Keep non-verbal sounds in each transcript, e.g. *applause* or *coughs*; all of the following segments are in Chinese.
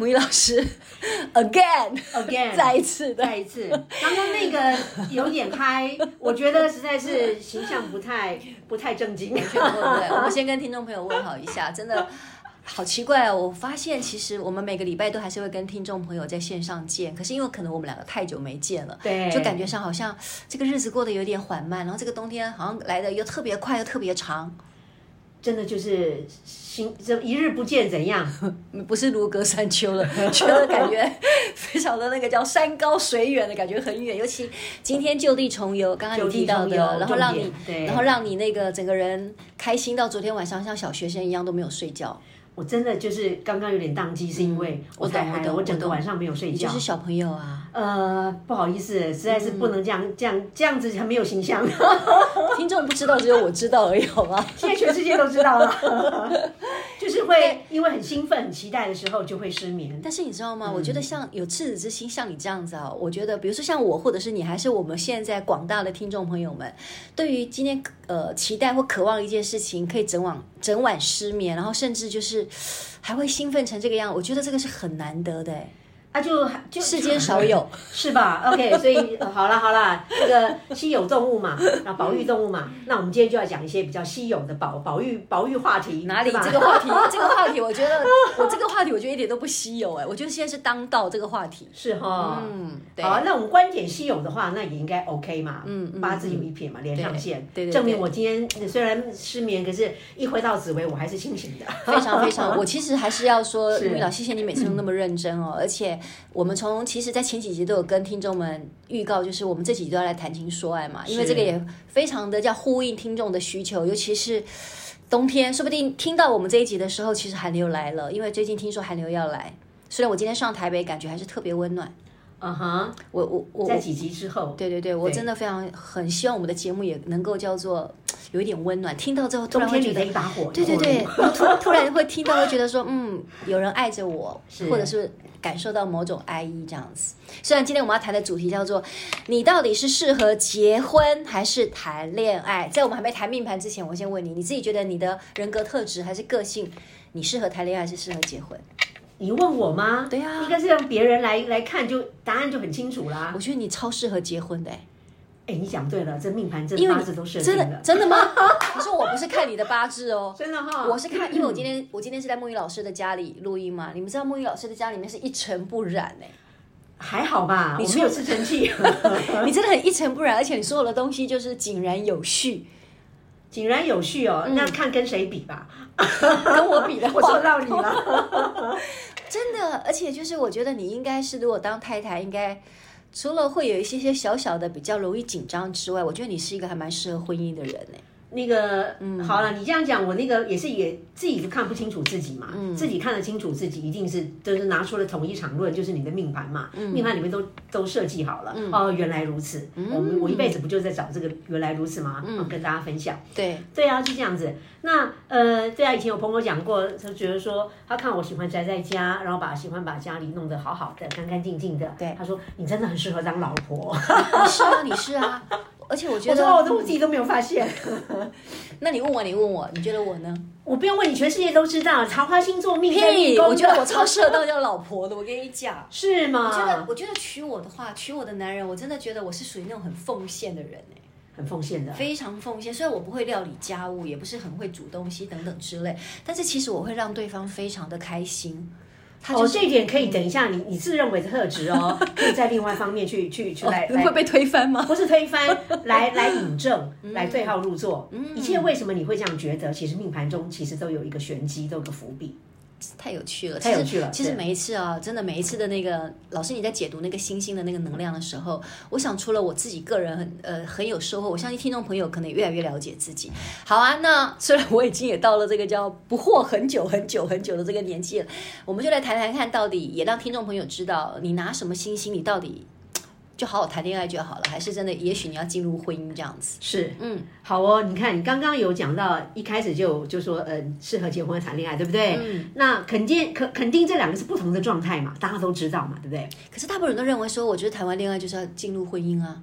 木易老师，again again，再一次的，再一次。刚刚那个有点嗨，*laughs* 我觉得实在是形象不太不太正经，对？我们先跟听众朋友问好一下，真的好奇怪哦。我发现其实我们每个礼拜都还是会跟听众朋友在线上见，可是因为可能我们两个太久没见了，对，就感觉上好像这个日子过得有点缓慢，然后这个冬天好像来的又特别快又特别长。真的就是心这一日不见怎样？*laughs* 不是如隔三秋了，*laughs* 觉得感觉非常的那个叫山高水远的感觉很远。尤其今天就地重游，刚刚你提到的，然后让你，然后让你那个整个人开心到昨天晚上像小学生一样都没有睡觉。我真的就是刚刚有点宕机，是因为我太嗨了，我整个晚上没有睡觉。就是小朋友啊，呃，不好意思，实在是不能这样，这样这样子很没有形象。*laughs* 听众不知道，只有我知道而已，好吗？现在全世界都知道了。*laughs* 就是会因为很兴奋、很期待的时候就会失眠。但是你知道吗？我觉得像有赤子之心，像你这样子啊，我觉得，比如说像我，或者是你，还是我们现在广大的听众朋友们，对于今天呃期待或渴望一件事情，可以整晚整晚失眠，然后甚至就是还会兴奋成这个样，我觉得这个是很难得的。啊就，就就世间少 *laughs* 有，是吧？OK，所以、呃、好了好了，这个稀有动物嘛，然后保育动物嘛，那我们今天就要讲一些比较稀有的保保育保育话题。哪里这个话题？这个话题，*laughs* 我觉得我这个话题，我觉得一点都不稀有哎，我觉得现在是当道这个话题。是哈、哦，嗯，对。好，那我们观点稀有的话，那也应该 OK 嘛，嗯，八字有一撇嘛，连上线，对对，证明我今天虽然失眠，可是一回到紫薇，我还是清醒的。非常非常，*laughs* 我其实还是要说，老，谢谢你每次都那么认真哦，而且。我们从其实，在前几集都有跟听众们预告，就是我们这几集都要来谈情说爱嘛，因为这个也非常的叫呼应听众的需求，尤其是冬天，说不定听到我们这一集的时候，其实寒流来了，因为最近听说寒流要来。虽然我今天上台北，感觉还是特别温暖。嗯哼，我我我在几集之后，对对对，我真的非常很希望我们的节目也能够叫做有一点温暖，听到之后突然会觉得一把火，对对对，*laughs* 突突然会听到会觉得说，嗯，有人爱着我，或者是。感受到某种爱意，这样子。虽然今天我们要谈的主题叫做“你到底是适合结婚还是谈恋爱”。在我们还没谈命盘之前，我先问你，你自己觉得你的人格特质还是个性，你适合谈恋爱还是适合结婚？你问我吗？对呀、啊，应该是让别人来来看就，就答案就很清楚啦。我觉得你超适合结婚的。哎，你讲对了，这命盘这八字都设定真的真的吗？*laughs* 可是我不是看你的八字哦，*laughs* 真的哈，我是看，因为我今天 *coughs* 我今天是在木鱼老师的家里录音嘛，你们知道木鱼老师的家里面是一尘不染哎，还好吧？你没有吸尘器，*laughs* 你真的很一尘不染，而且你所有的东西就是井然有序，井然有序哦。那看跟谁比吧，跟我比的话，我说到你了，真的，而且就是我觉得你应该是如果当太太应该。除了会有一些些小小的比较容易紧张之外，我觉得你是一个还蛮适合婚姻的人呢。那个，嗯，好了，你这样讲，我那个也是也自己都看不清楚自己嘛，嗯，自己看得清楚自己，一定是就是拿出了同一场论，就是你的命盘嘛，嗯，命盘里面都都设计好了，嗯，哦，原来如此，嗯，我们我一辈子不就在找这个原来如此吗？嗯，跟大家分享，对，对啊，就这样子。那呃，对啊，以前有朋友讲过，他觉得说他看我喜欢宅在家，然后把喜欢把家里弄得好好的，干干净净的，对，他说你真的很适合当老婆，你是啊，你是啊。而且我觉得，我说我自己都没有发现。*laughs* 那你问我，你问我，你觉得我呢？我不用问你，全世界都知道，桃花星座命天命宫。我觉得我超适合当叫老婆的，我跟你讲。是吗？我觉得，我觉得娶我的话，娶我的男人，我真的觉得我是属于那种很奉献的人哎，很奉献的，非常奉献。虽然我不会料理家务，也不是很会煮东西等等之类，但是其实我会让对方非常的开心。哦，这一点可以等一下，你你自认为的特质哦，*laughs* 可以在另外一方面去去去来，会被推翻吗？不是推翻，*laughs* 来来引证，来对号入座。一切为什么你会这样觉得？其实命盘中其实都有一个玄机，都有个伏笔。太有趣了，太有趣了。其实每一次啊，真的每一次的那个老师你在解读那个星星的那个能量的时候，我想除了我自己个人很呃很有收获，我相信听众朋友可能也越来越了解自己。好啊，那虽然我已经也到了这个叫不惑很久很久很久的这个年纪了，我们就来谈谈看到底，也让听众朋友知道你拿什么星星，你到底。就好好谈恋爱就好了，还是真的？也许你要进入婚姻这样子。是，嗯，好哦。你看，你刚刚有讲到一开始就就说，呃，适合结婚谈恋爱，对不对？嗯。那肯定，肯肯定这两个是不同的状态嘛，大家都知道嘛，对不对？可是大部分人都认为说，我觉得谈完恋爱就是要进入婚姻啊。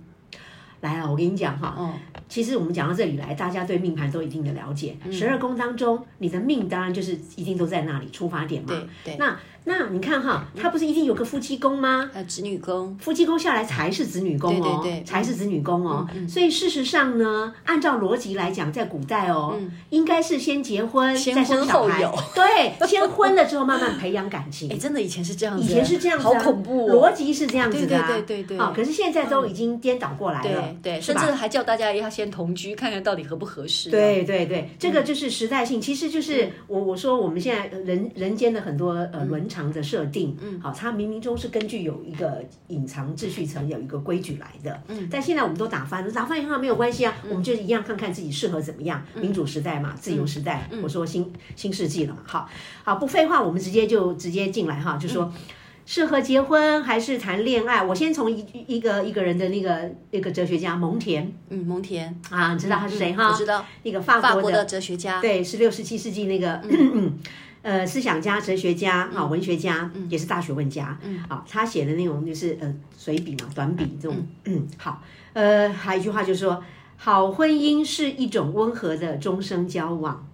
来了，我跟你讲哈，嗯，其实我们讲到这里来，大家对命盘都有一定的了解。十二宫当中，你的命当然就是一定都在那里出发点嘛。对对。那。那你看哈，他不是一定有个夫妻宫吗？还有子女宫，夫妻宫下来才是子女宫哦，对对对，才是子女宫哦。嗯嗯、所以事实上呢，按照逻辑来讲，在古代哦，嗯、应该是先结婚，先再生小孩。后有对，先婚了之后慢慢培养感情。*laughs* 哎，真的以前是这样子，以前是这样子，好恐怖哦。逻辑是这样子的、啊，对对对对对。啊，可是现在都已经颠倒过来了，对对，甚至还叫大家要先同居，看看到底合不合适。对对对，这个就是时代性，其实就是我我说我们现在人人间的很多呃伦常的设定。嗯，好，它冥冥中是根据有一个隐藏秩序层，有一个规矩来的。嗯，但现在我们都打翻了，打翻以后没有关系啊，嗯、我们就一样看看自己适合怎么样。嗯、民主时代嘛，自由时代，嗯、我说新新世纪了嘛。好，好，不废话，我们直接就直接进来哈，就说、嗯、适合结婚还是谈恋爱？我先从一一个一个人的那个那个哲学家蒙田，嗯，蒙田啊，你知道他是谁哈？我知道，那个法国的，法国的哲学家，对，十六、十七世纪那个。*clears throat* 嗯呃，思想家、哲学家、哈、文学家，嗯、也是大学问家，嗯，啊，他写的那种就是呃随笔嘛，短笔这种，嗯，嗯，好，呃，还有一句话就是说，好婚姻是一种温和的终生交往，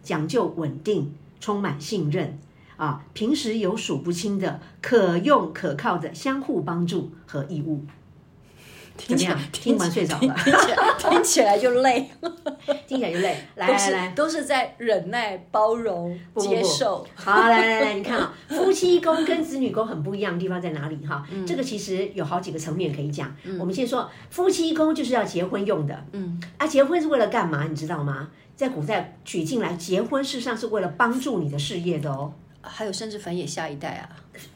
讲究稳定，充满信任，啊，平时有数不清的可用可靠的相互帮助和义务。听怎么样？听完睡着了，听起来就累，*laughs* 听起来就累。来来来，都是在忍耐、包容、接受。好，来来来，你看啊，*laughs* 夫妻宫跟子女宫很不一样的地方在哪里？哈，这个其实有好几个层面可以讲。我们先说夫妻宫就是要结婚用的。嗯，啊，结婚是为了干嘛？你知道吗？在古代娶进来结婚，事实上是为了帮助你的事业的哦。还有甚至繁衍下一代啊。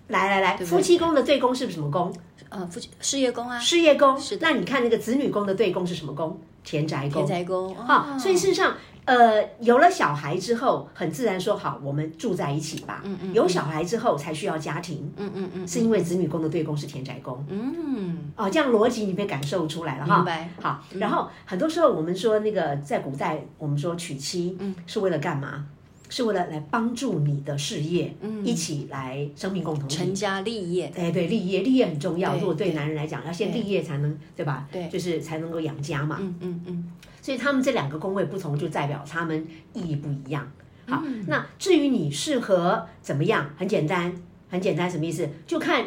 来来来，夫妻宫的对宫是什么宫？呃，夫妻事业宫啊，事业宫是。那你看那个子女宫的对宫是什么宫？田宅宫。田宅宫。好，所以事实上，呃，有了小孩之后，很自然说好，我们住在一起吧。嗯嗯。有小孩之后才需要家庭。嗯嗯嗯。是因为子女宫的对宫是田宅宫。嗯。哦，这样逻辑你被感受出来了哈。明白。好，然后很多时候我们说那个在古代，我们说娶妻，嗯，是为了干嘛？是为了来帮助你的事业，嗯，一起来生命共同体，成家立业。哎，对，立业，立业很重要。如果对男人来讲，要先立业才能，对吧？对，就是才能够养家嘛。嗯嗯嗯。所以他们这两个宫位不同，就代表他们意义不一样。好，那至于你适合怎么样，很简单，很简单，什么意思？就看。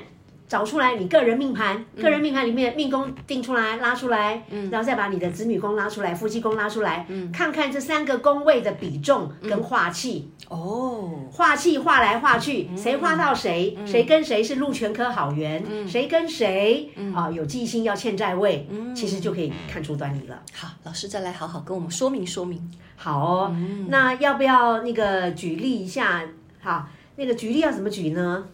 找出来你个人命盘，个人命盘里面命宫定出来，拉出来，嗯，然后再把你的子女宫拉出来，夫妻宫拉出来，嗯，看看这三个宫位的比重跟化气，哦，化气化来化去，谁化到谁，谁跟谁是禄全科好缘，谁跟谁啊有忌星要欠债位，其实就可以看出端倪了。好，老师再来好好跟我们说明说明。好哦，那要不要那个举例一下？好，那个举例要怎么举呢？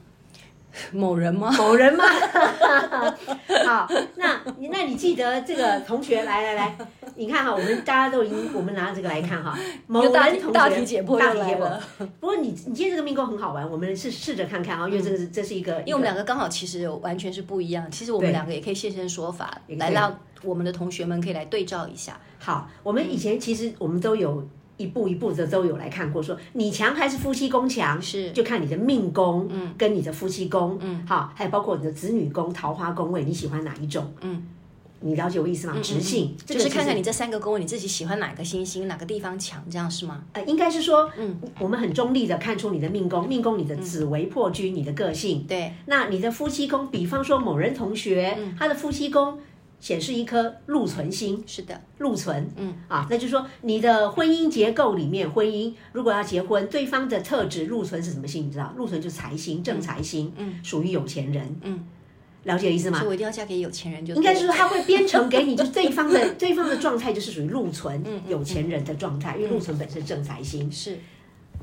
某人吗？*laughs* 某人吗？*laughs* 好，那那你记得这个同学来来来，你看哈，我们大家都已经，我们拿这个来看哈。*laughs* 某人同学，大题解剖，大体解剖。不过你你今天这个命宫很好玩，我们试试着看看啊，因为这个是这是一个，因为我们两个刚好其实完全是不一样。其实我们两个也可以现身说法，来让我们的同学们可以来对照一下。好，我们以前其实我们都有。一步一步的都有来看过，说你强还是夫妻宫强，是。就看你的命宫，嗯，跟你的夫妻宫，嗯，好，还有包括你的子女宫、桃花宫位，你喜欢哪一种？嗯，你了解我意思吗？直性就是看看你这三个宫位，你自己喜欢哪个星星，哪个地方强，这样是吗？呃，应该是说，嗯，我们很中立的看出你的命宫，命宫你的紫微破军，你的个性，对，那你的夫妻宫，比方说某人同学，他的夫妻宫。显示一颗禄存星，是的，禄存，嗯。啊，那就是说你的婚姻结构里面，婚姻如果要结婚，对方的特质禄存是什么星？你知道，禄存就是财星，正财星，嗯，属于有钱人，嗯，了解意思吗？所以我一定要嫁给有钱人就，就应该是说他会编程给你，就是对方的 *laughs* 对方的状态就是属于禄存，嗯，有钱人的状态，因为禄存本身正财星，是。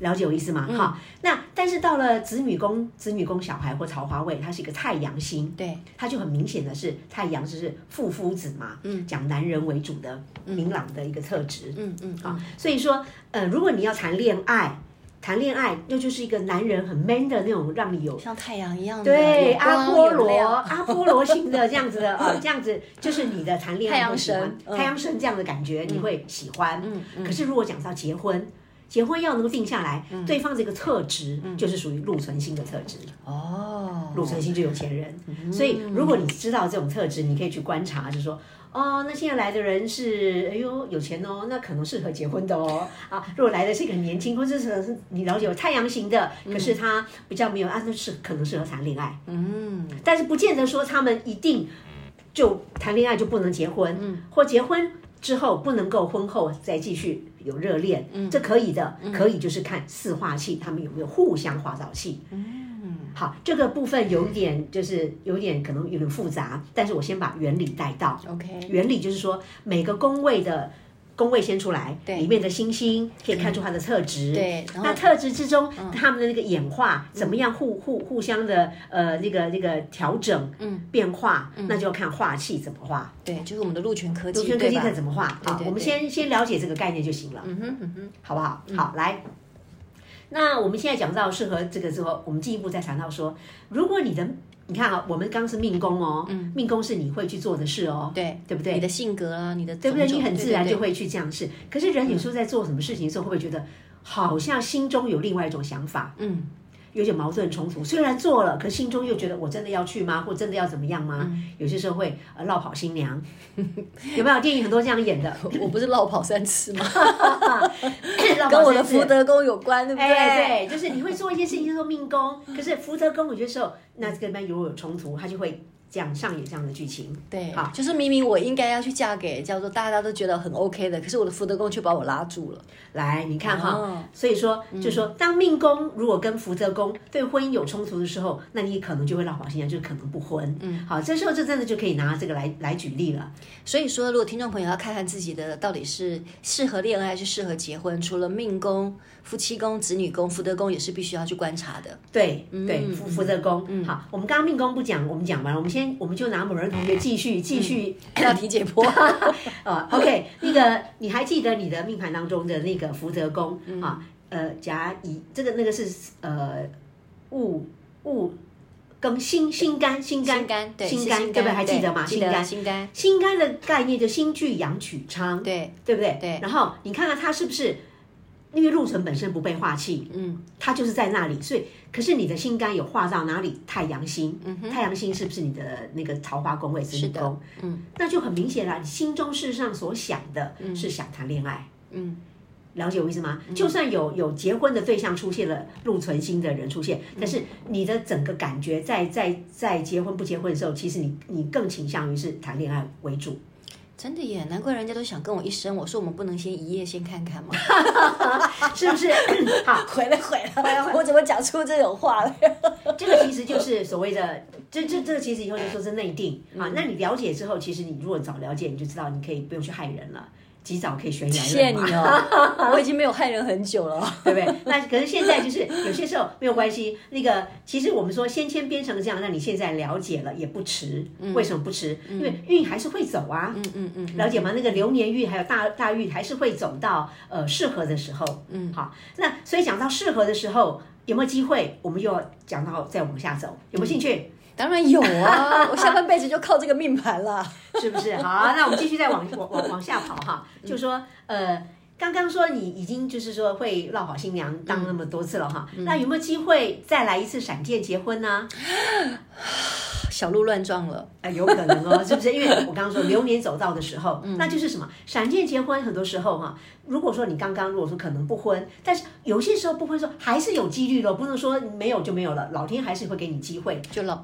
了解我意思吗？哈、嗯，那但是到了子女宫、子女宫小孩或桃花位，它是一个太阳星，对，它就很明显的是太阳就是父夫子嘛，嗯，讲男人为主的明朗的一个特质，嗯嗯，啊、嗯，所以说，呃，如果你要谈恋爱。谈恋爱，那就是一个男人很 man 的那种，让你有像太阳一样的对阿波罗阿波罗型的这样子的啊，这样子就是你的谈恋爱会喜欢太阳神，太阳神这样的感觉你会喜欢。嗯嗯。可是如果讲到结婚，结婚要能够定下来，对方这个特质就是属于禄存星的特质哦。禄存星就有钱人，所以如果你知道这种特质，你可以去观察，就是说。哦，那现在来的人是，哎呦，有钱哦，那可能适合结婚的哦。啊，如果来的是一个很年轻，或者是是你了解有太阳型的，可是他比较没有啊，那是可能适合谈恋爱。嗯，但是不见得说他们一定就谈恋爱就不能结婚，嗯，或结婚之后不能够婚后再继续有热恋，嗯，这可以的，可以就是看四化气，他们有没有互相化导气。嗯。好，这个部分有一点就是有点可能有点复杂，但是我先把原理带到。OK，原理就是说每个宫位的宫位先出来，对，里面的星星可以看出它的特质。对，那特质之中，他们的那个演化怎么样互互互相的呃那个那个调整，嗯，变化，那就要看化气怎么化。对，就是我们的禄权科技，禄权科技看怎么化？啊，我们先先了解这个概念就行了。嗯哼嗯哼，好不好？好，来。那我们现在讲到适合这个之后，我们进一步再谈到说，如果你的你看啊，我们刚是命宫哦，嗯，命宫是你会去做的事哦，对对不对？你的性格啊，你的对不对？你很自然就会去这样事。可是人有时候在做什么事情的时候，会不会觉得好像心中有另外一种想法？嗯。有点矛盾冲突，虽然做了，可心中又觉得我真的要去吗？或真的要怎么样吗？嗯、有些时候会呃落跑新娘，*laughs* 有没有电影很多这样演的？*laughs* 我不是落跑三次吗？*laughs* 跟我的福德宫有关，对不对？哎、对，就是你会做一些事情叫做命宫，可是福德宫有些时候那这边如果有冲突，他就会。讲上演这样的剧情，对，好，就是明明我应该要去嫁给叫做大家都觉得很 OK 的，可是我的福德宫却把我拉住了。来，你看哈，哦、所以说，嗯、就说当命宫如果跟福德宫对婚姻有冲突的时候，那你可能就会落跑新娘，就可能不婚。嗯，好，这时候就真的就可以拿这个来来举例了。所以说，如果听众朋友要看看自己的到底是适合恋爱还是适合结婚，除了命宫、夫妻宫、子女宫、福德宫也是必须要去观察的。对，对，福福德宫。嗯，好，我们刚刚命宫不讲，我们讲完了，我们先。我们就拿某人同学继续继续要题解剖啊，*laughs* OK，那个你还记得你的命盘当中的那个福德宫啊？呃，甲乙这个那个是呃戊戊庚辛辛干辛干辛干对不对？还记得吗？辛干辛干辛干的概念就辛聚阳曲昌，对对不对？对。然后你看看它是不是？因为禄存本身不被化气，嗯，它就是在那里，所以可是你的心肝有化到哪里？太阳星，嗯哼，太阳星是不是你的那个桃花宫位子女宫？嗯，那就很明显了，你心中事实上所想的是想谈恋爱，嗯，了解我意思吗？就算有有结婚的对象出现了，禄存星的人出现，但是你的整个感觉在在在结婚不结婚的时候，其实你你更倾向于是谈恋爱为主。真的耶，难怪人家都想跟我一生。我说我们不能先一夜先看看吗？*laughs* 是不是？*laughs* 好，回来回来回来，我怎么讲出这种话了？*laughs* 这个其实就是所谓的，这这这个其实以后就说是内定啊。那你了解之后，其实你如果早了解，你就知道你可以不用去害人了。及早可以悬崖勒马。谢谢你哦，*laughs* 我已经没有害人很久了，对不对？那可是现在就是有些时候没有关系。那个其实我们说先签编成这样，那你现在了解了也不迟。为什么不迟？因为运还是会走啊。嗯嗯嗯，了解吗？那个流年运还有大大运还是会走到呃适合的时候。嗯，好。那所以讲到适合的时候，有没有机会？我们又要讲到再往下走，有没有兴趣？当然有啊，*laughs* 我下半辈子就靠这个命盘了，是不是？好，那我们继续再往往往往下跑哈，就说呃，刚刚说你已经就是说会落好新娘当那么多次了哈，嗯、那有没有机会再来一次闪电结婚呢？*laughs* 小鹿乱撞了，哎，有可能哦，*laughs* 是不是？因为我刚刚说流年走到的时候，嗯、那就是什么？闪电结婚，很多时候哈，如果说你刚刚如果说可能不婚，但是有些时候不婚说还是有几率的，不能说没有就没有了，老天还是会给你机会，就老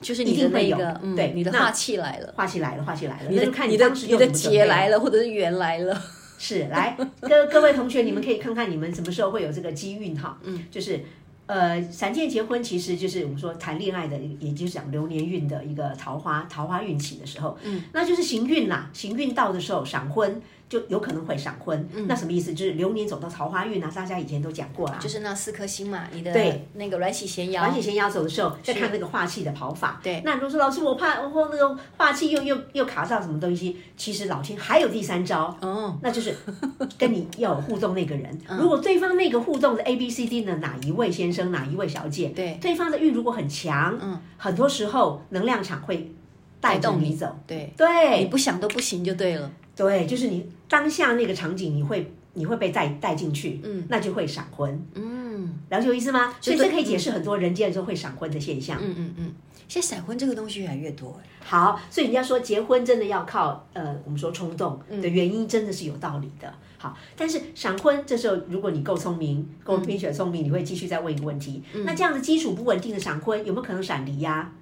就是你的那个，嗯、对，你的化气来了，化气来了，化气来了，你就看你当时你的劫来了，或者是缘来了，是来各各位同学，你们可以看看你们什么时候会有这个机运哈，嗯，就是。呃，闪电结婚其实就是我们说谈恋爱的，也就是讲流年运的一个桃花桃花运起的时候，嗯，那就是行运啦。行运到的时候闪婚，就有可能会闪婚。嗯、那什么意思？就是流年走到桃花运啊，大家以前都讲过了，就是那四颗星嘛，你的对。那个软喜闲摇，软喜闲摇走的时候，再看那个化气的跑法。对，那如果说老师我怕我那个化气又又又卡上什么东西，其实老天还有第三招，哦，那就是跟你要有互动那个人，嗯、如果对方那个互动的 A B C D 呢哪一位先生哪一位小姐，对，对方的运如果很强，嗯，很多时候能量场会。带动你走，对。对，你不想都不行就对了。对，就是你当下那个场景，你会你会被带带进去，嗯，那就会闪婚，嗯，了解我意思吗？所以这可以解释很多人结了之后会闪婚的现象。嗯嗯嗯，现在闪婚这个东西越来越多。好，所以人家说结婚真的要靠呃，我们说冲动的原因真的是有道理的。好，但是闪婚这时候如果你够聪明，够冰雪聪明，你会继续再问一个问题：那这样的基础不稳定的闪婚有没有可能闪离呀？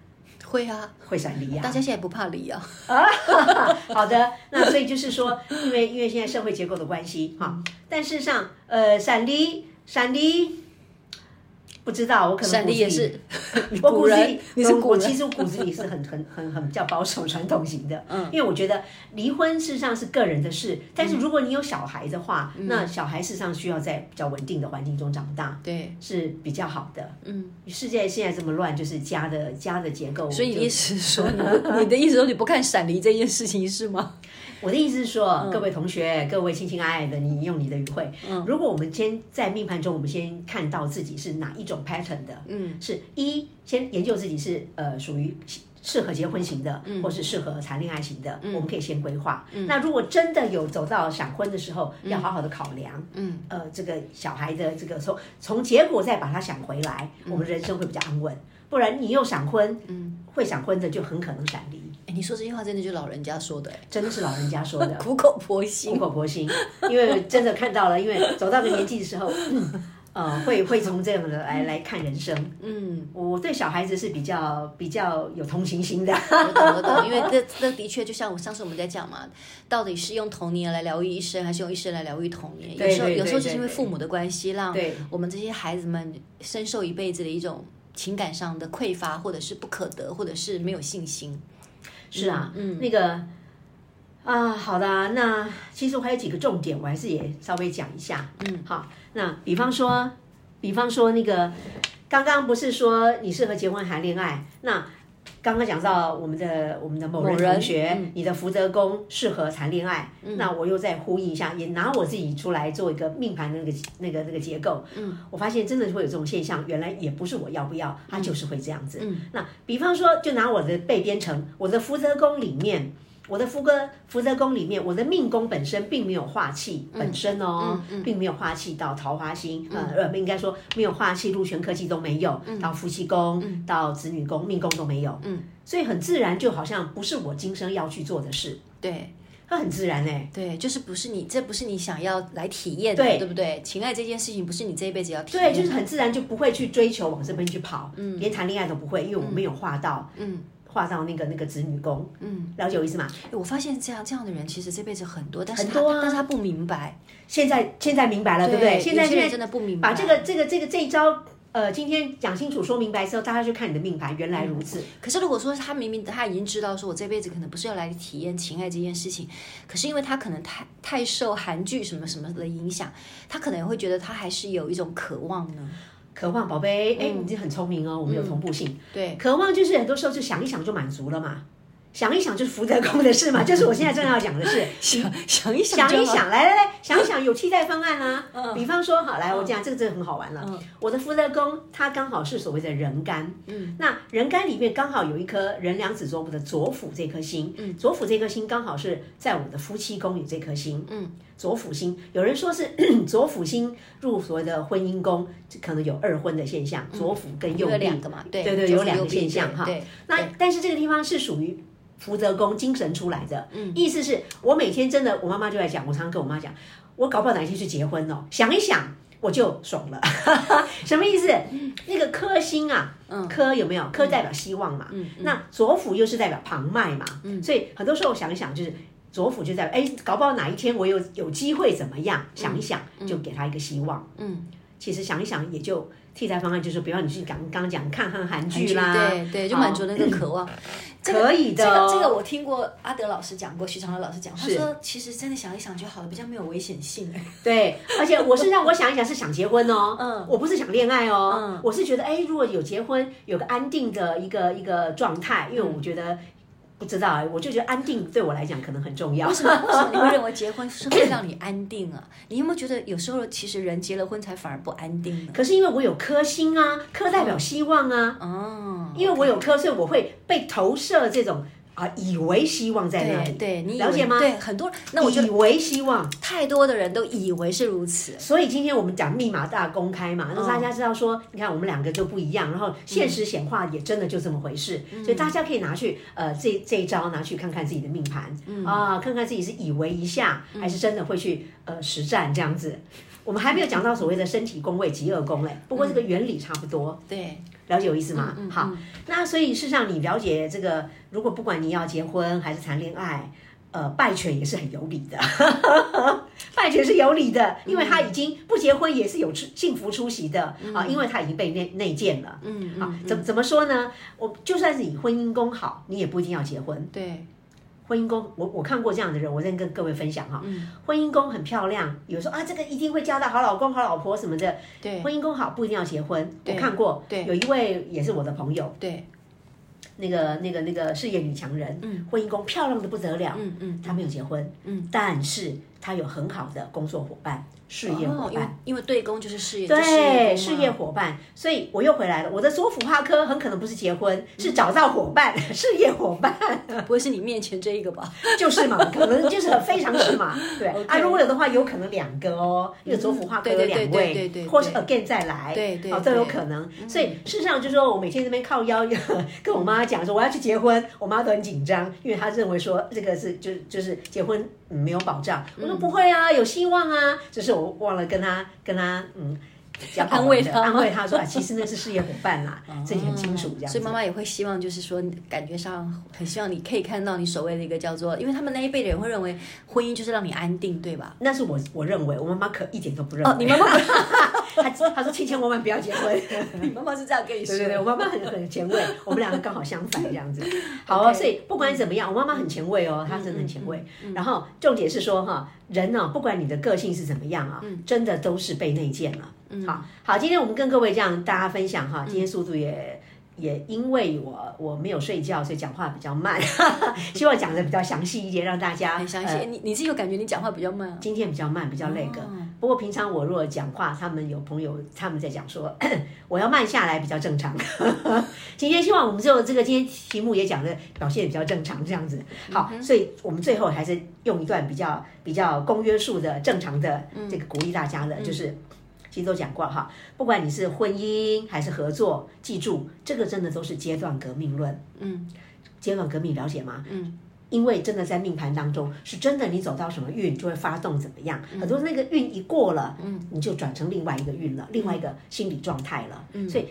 会啊，会闪离啊！大家现在不怕离啊？啊，*laughs* 好的，那所以就是说，因为因为现在社会结构的关系哈，但事实上，呃，闪离，闪离。不知道，我可能骨子是，*laughs* 我骨子里，*laughs* 你是我其实我骨子里是很很很很比较保守传统型的，*laughs* 嗯，因为我觉得离婚事实上是个人的事，但是如果你有小孩的话，那小孩事实上需要在比较稳定的环境中长大，对，是比较好的，嗯，世界现在这么乱，就是家的家的结构，所以你意思是说，你的意思说你不看闪离这件事情是吗？我的意思是说，各位同学，各位亲亲爱爱的，你用你的语汇，嗯，如果我们先在命盘中，我们先看到自己是哪一种 pattern 的，嗯，是一先研究自己是呃属于适合结婚型的，嗯，或是适合谈恋爱型的，嗯，我们可以先规划。嗯，那如果真的有走到闪婚的时候，要好好的考量，嗯，呃，这个小孩的这个从从结果再把它想回来，我们人生会比较安稳。不然你又闪婚，嗯，会闪婚的就很可能闪离。哎，你说这句话真的就老人家说的，真的是老人家说的，*laughs* 苦口婆心，苦口婆心。因为真的看到了，因为走到这个年纪的时候，嗯，呃，会会从这样的来来看人生。嗯，我对小孩子是比较比较有同情心的。我懂我懂，因为这这的确就像我上次我们在讲嘛，到底是用童年来疗愈一生，还是用一生来疗愈童年？有时候有时候就是因为父母的关系，让我们这些孩子们深受一辈子的一种。情感上的匮乏，或者是不可得，或者是没有信心，是啊，嗯，那个啊，好的，那其实我还有几个重点，我还是也稍微讲一下，嗯，好，那比方说，比方说那个刚刚不是说你适合结婚谈恋爱，那。刚刚讲到我们的我们的某人同学，嗯、你的福德宫适合谈恋爱，嗯、那我又再呼应一下，也拿我自己出来做一个命盘的那个那个那个结构，嗯，我发现真的会有这种现象，原来也不是我要不要，它就是会这样子。嗯，那比方说，就拿我的被编程，我的福德宫里面。我的福哥福德宫里面，我的命宫本身并没有化气本身哦，并没有化气到桃花星，呃，不应该说没有化气，禄全科技都没有，到夫妻宫，到子女宫，命宫都没有，嗯，所以很自然，就好像不是我今生要去做的事，对，它很自然哎，对，就是不是你，这不是你想要来体验的，对，对不对？情爱这件事情不是你这一辈子要体验，对，就是很自然就不会去追求往这边去跑，嗯，连谈恋爱都不会，因为我没有化到，嗯。画到那个那个子女宫，嗯，了解我意思吗？我发现这样这样的人其实这辈子很多，但是很多，但是他不明白。现在现在明白了，对不对？现在现在真的不明白。把这个这个这个这一招，呃，今天讲清楚说明白之后，大家就看你的命盘，原来如此。可是如果说他明明他已经知道，说我这辈子可能不是要来体验情爱这件事情，可是因为他可能太太受韩剧什么什么的影响，他可能会觉得他还是有一种渴望呢。渴望，宝贝，哎，你这很聪明哦，我们有同步性。对，渴望就是很多时候就想一想就满足了嘛，想一想就是福德宫的事嘛，*laughs* 就是我现在正要讲的事。想想一想，想一想，来来来，想一想有替代方案啦。*laughs* 比方说，好，来我讲这个真的很好玩了。我的福德宫它刚好是所谓的人干，嗯，那人干里面刚好有一颗人两子左补的左辅这颗星，嗯，左辅这颗星刚好是在我的夫妻宫有这颗星，嗯。左辅星，有人说是 *coughs* 左辅星入所谓的婚姻宫，可能有二婚的现象。左辅跟右弼两个嘛，对对对，有两个现象哈。那但是这个地方是属于福德宫精神出来的，嗯，意思是我每天真的，我妈妈就在讲，我常常跟我妈讲，我搞不好哪一天去结婚哦，想一想我就爽了，*laughs* 什么意思？那个科星啊，科有没有？科代表希望嘛，嗯，那左辅又是代表旁脉嘛，嗯，所以很多时候想一想就是。左辅就在哎，搞不好哪一天我有有机会怎么样？想一想，就给他一个希望。嗯，其实想一想也就。替代方案就是，比方你去刚刚讲看看韩剧啦，对对，就满足那个渴望。*coughs* 可以的，这个这个我听过阿德老师讲过，徐长乐老师讲，他说其实真的想一想就好了，比较没有危险性。*laughs* 对，而且我是让我想一想是想结婚哦，嗯，我不是想恋爱哦，嗯，我是觉得哎，如果有结婚，有个安定的一个一个状态，因为我觉得。不知道，我就觉得安定对我来讲可能很重要。为什么？为什么你会 *laughs* 认为结婚是会让你安定啊？你有没有觉得有时候其实人结了婚才反而不安定呢？可是因为我有颗心啊，颗代表希望啊。哦。因为我有颗，所以我会被投射这种。啊，以为希望在那里，对，你了解吗？对，很多那我以为希望，太多的人都以为是如此。所以今天我们讲密码大公开嘛，让大家知道说，你看我们两个就不一样，然后现实显化也真的就这么回事。所以大家可以拿去呃这这一招拿去看看自己的命盘啊，看看自己是以为一下，还是真的会去呃实战这样子。我们还没有讲到所谓的身体宫位疾厄宫嘞，不过这个原理差不多。对。了解我意思吗？好，那所以事实上你了解这个，如果不管你要结婚还是谈恋爱，呃，拜犬也是很有理的，*laughs* 拜犬是有理的，因为他已经不结婚也是有出幸福出席的啊，因为他已经被内内建了。嗯，好，怎怎么说呢？我就算是你婚姻宫好，你也不一定要结婚。对。婚姻宫，我我看过这样的人，我先跟各位分享哈。嗯、婚姻宫很漂亮，有说啊，这个一定会交到好老公、好老婆什么的。对，婚姻宫好不一定要结婚。我看过，对，有一位也是我的朋友。对，那个那个那个事业女强人，嗯，婚姻宫漂亮的不得了，嗯嗯，她没有结婚，嗯，但是她有很好的工作伙伴。事业伙伴，因为对公就是事业，对事业伙伴，所以我又回来了。我的左辅化科很可能不是结婚，是找到伙伴，*laughs* 事业伙伴，*laughs* 不会是你面前这一个吧？*laughs* 就是嘛，可能就是非常是嘛。对啊，如果有的话，有可能两个哦，因为左辅化科有两位，或是 again 再来，对对，都有可能。所以事实上就是说我每天这边靠腰，跟我妈讲说我要去结婚，我妈都很紧张，因为她认为说这个是就就是结婚没有保障。我说不会啊，有希望啊，只是我。忘了跟他跟他嗯，安慰他，安慰他说啊，其实那是事业伙伴啦，*laughs* 自己很清楚这样。所以妈妈也会希望，就是说，感觉上很希望你可以看到你所谓的一个叫做，因为他们那一辈的人会认为婚姻就是让你安定，对吧？那是我我认为，我妈妈可一点都不认为。哦，你妈妈，她她说千千万万不要结婚。*laughs* 你妈妈是这样跟你说？对对对，我妈妈很很前卫，*laughs* 我们两个刚好相反这样子。好哦，所以不管怎么样，我妈妈很前卫哦，她真的很前卫。然后重点是说哈。人呢、哦，不管你的个性是怎么样啊，嗯、真的都是被内建了。嗯、好好，今天我们跟各位这样大家分享哈，今天速度也、嗯、也因为我我没有睡觉，所以讲话比较慢，*laughs* 希望讲的比较详细一点，让大家很详细。呃、你你是有感觉你讲话比较慢？今天比较慢，比较累个。哦不过平常我如果讲话，他们有朋友他们在讲说，*clears throat* 我要慢下来比较正常。*laughs* 今天希望我们就这个今天题目也讲的表现比较正常这样子。好，所以我们最后还是用一段比较比较公约数的正常的这个鼓励大家的，嗯、就是其实都讲过哈，不管你是婚姻还是合作，记住这个真的都是阶段革命论。嗯，阶段革命了解吗？嗯。因为真的在命盘当中，是真的，你走到什么运就会发动怎么样？很多那个运一过了，嗯，你就转成另外一个运了，另外一个心理状态了。嗯，所以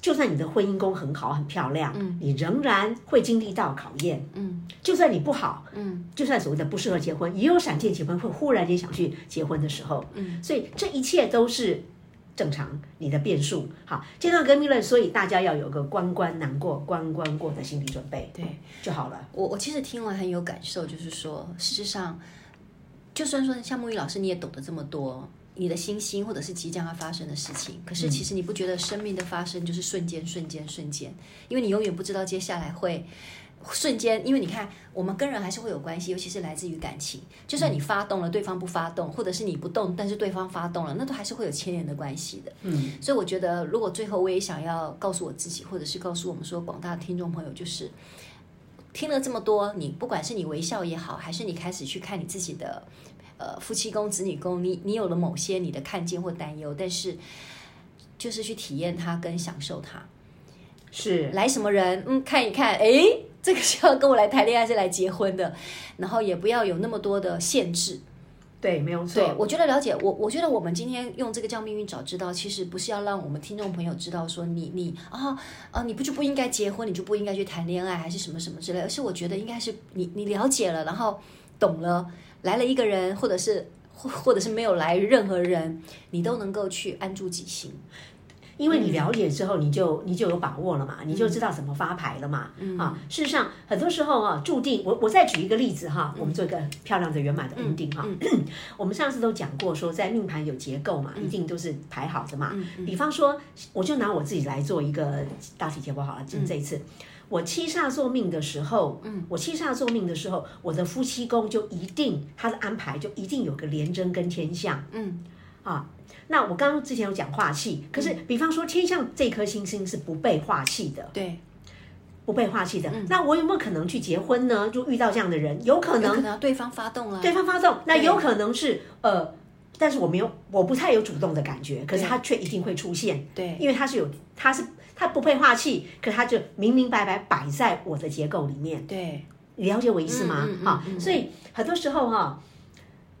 就算你的婚姻宫很好很漂亮，嗯，你仍然会经历到考验。嗯，就算你不好，嗯，就算所谓的不适合结婚，也有闪电结婚会忽然间想去结婚的时候。嗯，所以这一切都是。正常，你的变数好，阶段革命论，所以大家要有个关关难过关关过的心理准备，对就好了。我我其实听完很有感受，就是说，事实上，就算说像沐玉老师你也懂得这么多，你的星星或者是即将要发生的事情，可是其实你不觉得生命的发生就是瞬间瞬间瞬间，因为你永远不知道接下来会。瞬间，因为你看，我们跟人还是会有关系，尤其是来自于感情。就算你发动了，对方不发动，或者是你不动，但是对方发动了，那都还是会有牵连的关系的。嗯，所以我觉得，如果最后我也想要告诉我自己，或者是告诉我们说广大的听众朋友，就是听了这么多，你不管是你微笑也好，还是你开始去看你自己的呃夫妻宫、子女宫，你你有了某些你的看见或担忧，但是就是去体验它跟享受它。是来什么人？嗯，看一看，诶。这个是要跟我来谈恋爱，是来结婚的，然后也不要有那么多的限制。对，没有错。对，我觉得了解我，我觉得我们今天用这个叫命运早知道，其实不是要让我们听众朋友知道说你你啊啊你不就不应该结婚，你就不应该去谈恋爱，还是什么什么之类。而是我觉得应该是你你了解了，然后懂了，来了一个人，或者是或或者是没有来任何人，你都能够去安住己心。因为你了解之后，你就你就有把握了嘛，你就知道怎么发牌了嘛。嗯、啊，事实上很多时候啊，注定我我再举一个例子哈，我们做一个漂亮的圆满的 ending 哈。*clears throat* 我们上次都讲过说，在命盘有结构嘛，一定都是排好的嘛。比方说，我就拿我自己来做一个大体解剖好了，就这一次，我七煞做命的时候，嗯，我七煞做命的时候，我的夫妻宫就一定他的安排就一定有个廉贞跟天相，嗯，啊。那我刚刚之前有讲化气，可是比方说天象这颗星星是不被化气的，对，不被化气的。那我有没有可能去结婚呢？就遇到这样的人，有可能，可能对方发动了，对方发动，那有可能是呃，但是我没有，我不太有主动的感觉，可是他却一定会出现，对，因为他是有，他是他不被化气，可他就明明白白摆在我的结构里面，对，你了解我意思吗？啊，所以很多时候哈，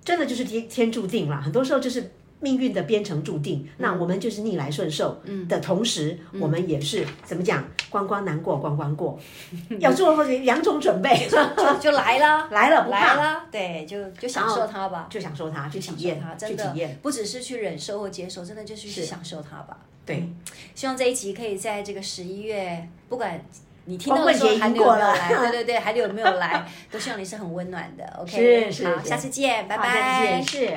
真的就是天天注定了，很多时候就是。命运的编程注定，那我们就是逆来顺受嗯。的同时，我们也是怎么讲？关关难过关关过，*laughs* 要做两种准备，就就来了，*laughs* 来了，来了，对，就就享受它吧，就享受它，去体验它，真的，不只是去忍受或接受，真的就是去享受它吧。对，希望这一集可以在这个十一月，不管你听到的时候还没有来，*laughs* 对对对，还有没有来，都希望你是很温暖的。OK，是是，好，下次见，拜拜，是。